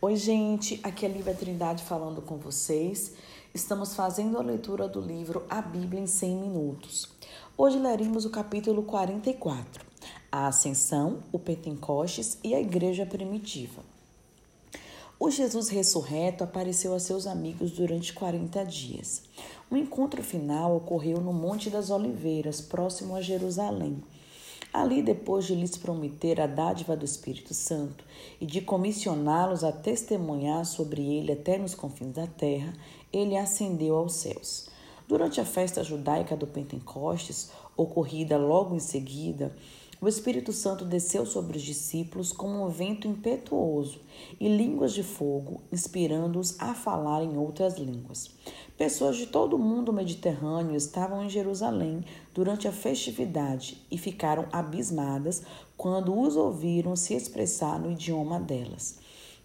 Oi, gente, aqui é Lívia Trindade falando com vocês. Estamos fazendo a leitura do livro A Bíblia em 100 Minutos. Hoje leremos o capítulo 44, a Ascensão, o Pentecostes e a Igreja Primitiva. O Jesus ressurreto apareceu a seus amigos durante 40 dias. O encontro final ocorreu no Monte das Oliveiras, próximo a Jerusalém. Ali, depois de lhes prometer a dádiva do Espírito Santo e de comissioná-los a testemunhar sobre ele até nos confins da terra, ele ascendeu aos céus. Durante a festa judaica do Pentecostes, ocorrida logo em seguida, o Espírito Santo desceu sobre os discípulos como um vento impetuoso e línguas de fogo, inspirando-os a falar em outras línguas. Pessoas de todo o mundo mediterrâneo estavam em Jerusalém durante a festividade e ficaram abismadas quando os ouviram se expressar no idioma delas.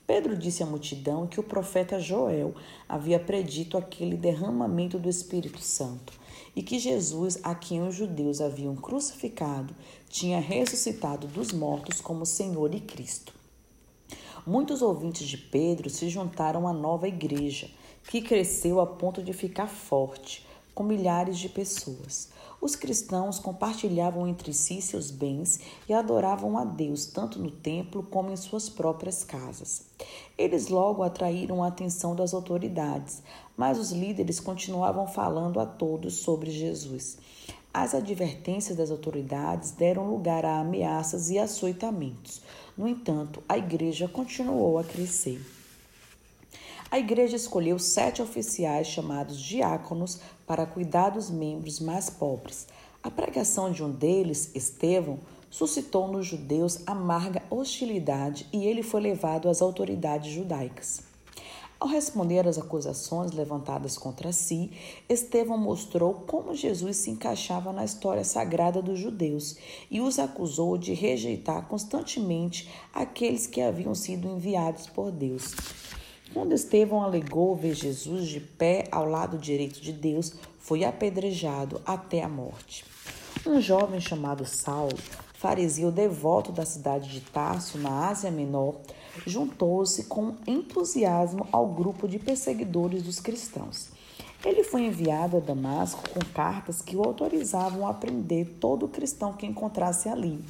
Pedro disse à multidão que o profeta Joel havia predito aquele derramamento do Espírito Santo e que Jesus, a quem os judeus haviam crucificado, tinha ressuscitado dos mortos como Senhor e Cristo. Muitos ouvintes de Pedro se juntaram à nova igreja, que cresceu a ponto de ficar forte, com milhares de pessoas. Os cristãos compartilhavam entre si seus bens e adoravam a Deus tanto no templo como em suas próprias casas. Eles logo atraíram a atenção das autoridades, mas os líderes continuavam falando a todos sobre Jesus. As advertências das autoridades deram lugar a ameaças e açoitamentos. No entanto, a igreja continuou a crescer. A igreja escolheu sete oficiais chamados diáconos para cuidar dos membros mais pobres. A pregação de um deles, Estevão, suscitou nos judeus amarga hostilidade e ele foi levado às autoridades judaicas. Ao responder às acusações levantadas contra si, Estevão mostrou como Jesus se encaixava na história sagrada dos judeus e os acusou de rejeitar constantemente aqueles que haviam sido enviados por Deus. Quando Estevão alegou ver Jesus de pé ao lado direito de Deus, foi apedrejado até a morte. Um jovem chamado Saulo, fariseu devoto da cidade de Tarso, na Ásia Menor, juntou-se com entusiasmo ao grupo de perseguidores dos cristãos. Ele foi enviado a Damasco com cartas que o autorizavam a prender todo cristão que encontrasse ali.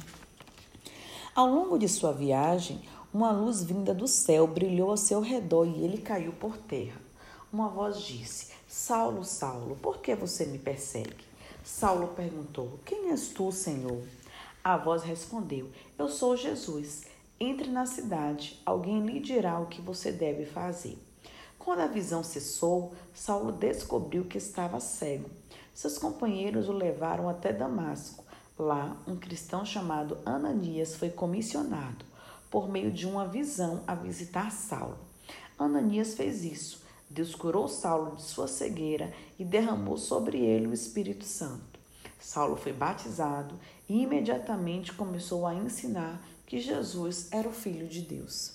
Ao longo de sua viagem, uma luz vinda do céu brilhou ao seu redor e ele caiu por terra. Uma voz disse: Saulo, Saulo, por que você me persegue? Saulo perguntou: Quem és tu, Senhor? A voz respondeu: Eu sou Jesus. Entre na cidade, alguém lhe dirá o que você deve fazer. Quando a visão cessou, Saulo descobriu que estava cego. Seus companheiros o levaram até Damasco. Lá, um cristão chamado Ananias foi comissionado por meio de uma visão a visitar Saulo. Ananias fez isso. Deus curou Saulo de sua cegueira e derramou sobre ele o Espírito Santo. Saulo foi batizado e imediatamente começou a ensinar que Jesus era o Filho de Deus.